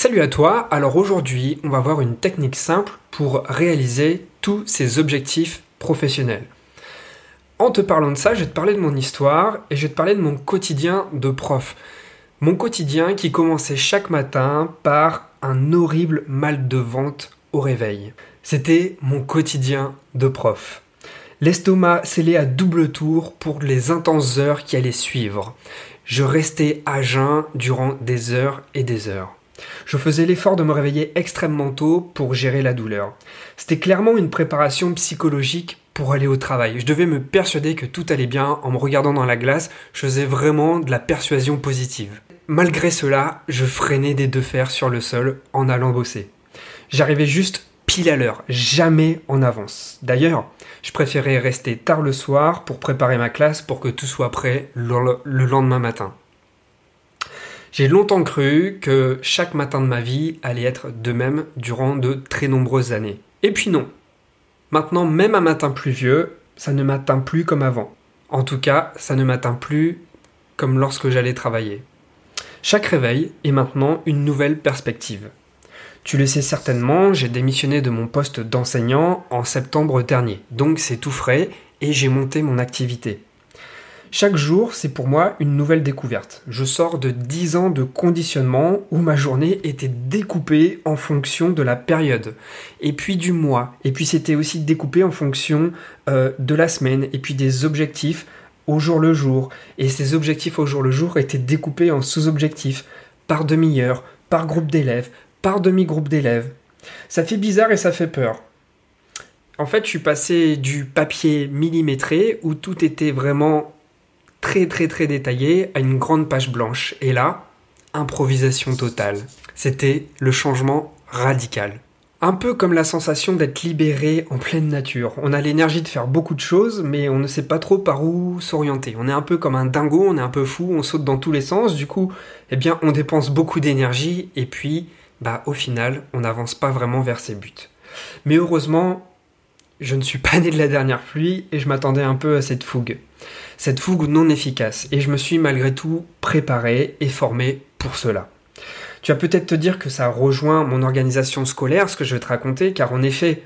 Salut à toi, alors aujourd'hui on va voir une technique simple pour réaliser tous ces objectifs professionnels. En te parlant de ça, je vais te parler de mon histoire et je vais te parler de mon quotidien de prof. Mon quotidien qui commençait chaque matin par un horrible mal de vente au réveil. C'était mon quotidien de prof. L'estomac scellé à double tour pour les intenses heures qui allaient suivre. Je restais à jeun durant des heures et des heures. Je faisais l'effort de me réveiller extrêmement tôt pour gérer la douleur. C'était clairement une préparation psychologique pour aller au travail. Je devais me persuader que tout allait bien en me regardant dans la glace, je faisais vraiment de la persuasion positive. Malgré cela, je freinais des deux fers sur le sol en allant bosser. J'arrivais juste pile à l'heure, jamais en avance. D'ailleurs, je préférais rester tard le soir pour préparer ma classe pour que tout soit prêt le lendemain matin. J'ai longtemps cru que chaque matin de ma vie allait être de même durant de très nombreuses années. Et puis non. Maintenant, même un matin pluvieux, ça ne m'atteint plus comme avant. En tout cas, ça ne m'atteint plus comme lorsque j'allais travailler. Chaque réveil est maintenant une nouvelle perspective. Tu le sais certainement, j'ai démissionné de mon poste d'enseignant en septembre dernier, donc c'est tout frais et j'ai monté mon activité. Chaque jour, c'est pour moi une nouvelle découverte. Je sors de 10 ans de conditionnement où ma journée était découpée en fonction de la période, et puis du mois, et puis c'était aussi découpé en fonction euh, de la semaine, et puis des objectifs au jour le jour. Et ces objectifs au jour le jour étaient découpés en sous-objectifs, par demi-heure, par groupe d'élèves, par demi-groupe d'élèves. Ça fait bizarre et ça fait peur. En fait, je suis passé du papier millimétré où tout était vraiment très très très détaillé à une grande page blanche. Et là, improvisation totale. C'était le changement radical. Un peu comme la sensation d'être libéré en pleine nature. On a l'énergie de faire beaucoup de choses, mais on ne sait pas trop par où s'orienter. On est un peu comme un dingo, on est un peu fou, on saute dans tous les sens. Du coup, eh bien, on dépense beaucoup d'énergie et puis, bah, au final, on n'avance pas vraiment vers ses buts. Mais heureusement, je ne suis pas né de la dernière pluie et je m'attendais un peu à cette fougue. Cette fougue non efficace. Et je me suis malgré tout préparé et formé pour cela. Tu vas peut-être te dire que ça rejoint mon organisation scolaire, ce que je vais te raconter, car en effet,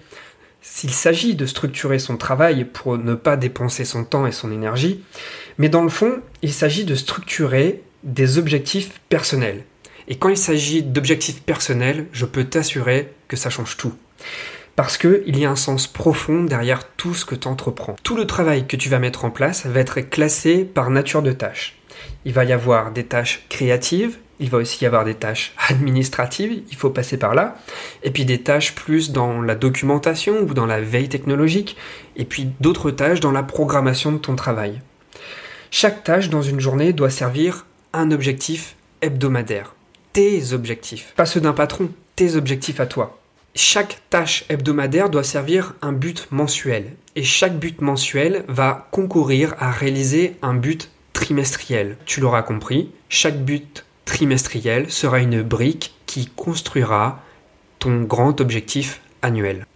s'il s'agit de structurer son travail pour ne pas dépenser son temps et son énergie, mais dans le fond, il s'agit de structurer des objectifs personnels. Et quand il s'agit d'objectifs personnels, je peux t'assurer que ça change tout. Parce qu'il y a un sens profond derrière tout ce que tu entreprends. Tout le travail que tu vas mettre en place va être classé par nature de tâches. Il va y avoir des tâches créatives, il va aussi y avoir des tâches administratives, il faut passer par là, et puis des tâches plus dans la documentation ou dans la veille technologique, et puis d'autres tâches dans la programmation de ton travail. Chaque tâche dans une journée doit servir un objectif hebdomadaire. Tes objectifs, pas ceux d'un patron, tes objectifs à toi. Chaque tâche hebdomadaire doit servir un but mensuel et chaque but mensuel va concourir à réaliser un but trimestriel. Tu l'auras compris, chaque but trimestriel sera une brique qui construira ton grand objectif annuel.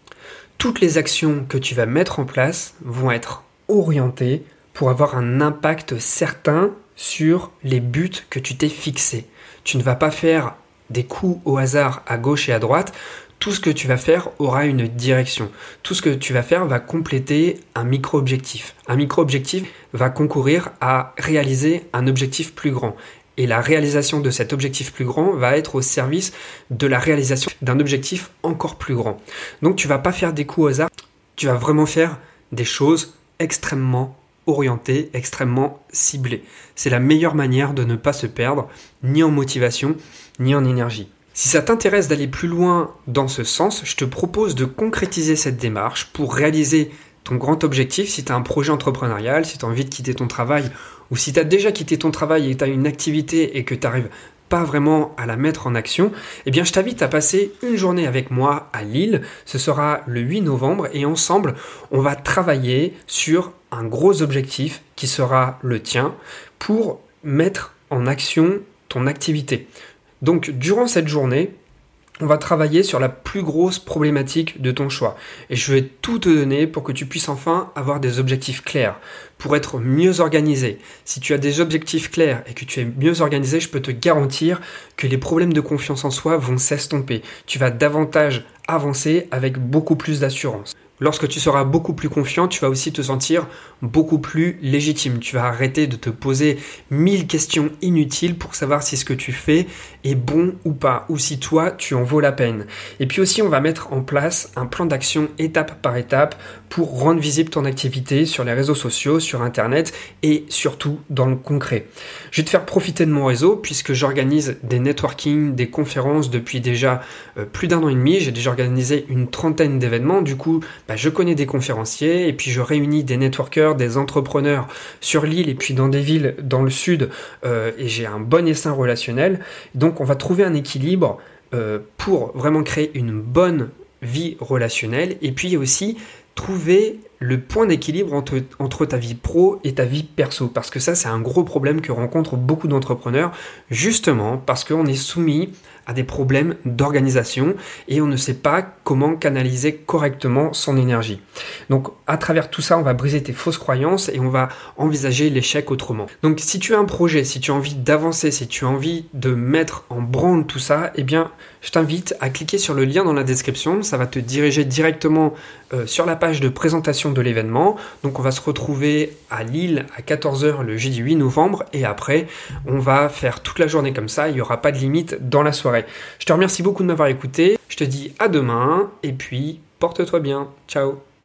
Toutes les actions que tu vas mettre en place vont être orientées pour avoir un impact certain sur les buts que tu t'es fixés. Tu ne vas pas faire des coups au hasard à gauche et à droite tout ce que tu vas faire aura une direction. Tout ce que tu vas faire va compléter un micro-objectif. Un micro-objectif va concourir à réaliser un objectif plus grand. Et la réalisation de cet objectif plus grand va être au service de la réalisation d'un objectif encore plus grand. Donc tu vas pas faire des coups au hasard, tu vas vraiment faire des choses extrêmement orientées, extrêmement ciblées. C'est la meilleure manière de ne pas se perdre, ni en motivation, ni en énergie. Si ça t'intéresse d'aller plus loin dans ce sens, je te propose de concrétiser cette démarche pour réaliser ton grand objectif, si tu as un projet entrepreneurial, si tu as envie de quitter ton travail, ou si tu as déjà quitté ton travail et tu as une activité et que tu n'arrives pas vraiment à la mettre en action, eh bien je t'invite à passer une journée avec moi à Lille. Ce sera le 8 novembre et ensemble, on va travailler sur un gros objectif qui sera le tien pour mettre en action ton activité. Donc durant cette journée, on va travailler sur la plus grosse problématique de ton choix. Et je vais tout te donner pour que tu puisses enfin avoir des objectifs clairs, pour être mieux organisé. Si tu as des objectifs clairs et que tu es mieux organisé, je peux te garantir que les problèmes de confiance en soi vont s'estomper. Tu vas davantage avancer avec beaucoup plus d'assurance. Lorsque tu seras beaucoup plus confiant, tu vas aussi te sentir beaucoup plus légitime. Tu vas arrêter de te poser mille questions inutiles pour savoir si ce que tu fais est bon ou pas, ou si toi tu en vaux la peine. Et puis aussi, on va mettre en place un plan d'action étape par étape pour rendre visible ton activité sur les réseaux sociaux, sur Internet et surtout dans le concret. Je vais te faire profiter de mon réseau puisque j'organise des networking, des conférences depuis déjà euh, plus d'un an et demi. J'ai déjà organisé une trentaine d'événements. Du coup, bah, je connais des conférenciers et puis je réunis des networkers, des entrepreneurs sur l'île et puis dans des villes dans le sud euh, et j'ai un bon essaim relationnel. Donc on va trouver un équilibre euh, pour vraiment créer une bonne vie relationnelle et puis aussi trouver le point d'équilibre entre, ta vie pro et ta vie perso. Parce que ça, c'est un gros problème que rencontrent beaucoup d'entrepreneurs, justement parce qu'on est soumis à des problèmes d'organisation et on ne sait pas comment canaliser correctement son énergie. Donc à travers tout ça, on va briser tes fausses croyances et on va envisager l'échec autrement. Donc si tu as un projet, si tu as envie d'avancer, si tu as envie de mettre en branle tout ça, eh bien je t'invite à cliquer sur le lien dans la description, ça va te diriger directement euh, sur la page de présentation de l'événement. Donc on va se retrouver à Lille à 14h le jeudi 8 novembre et après on va faire toute la journée comme ça, il n'y aura pas de limite dans la soirée. Je te remercie beaucoup de m'avoir écouté, je te dis à demain et puis porte-toi bien, ciao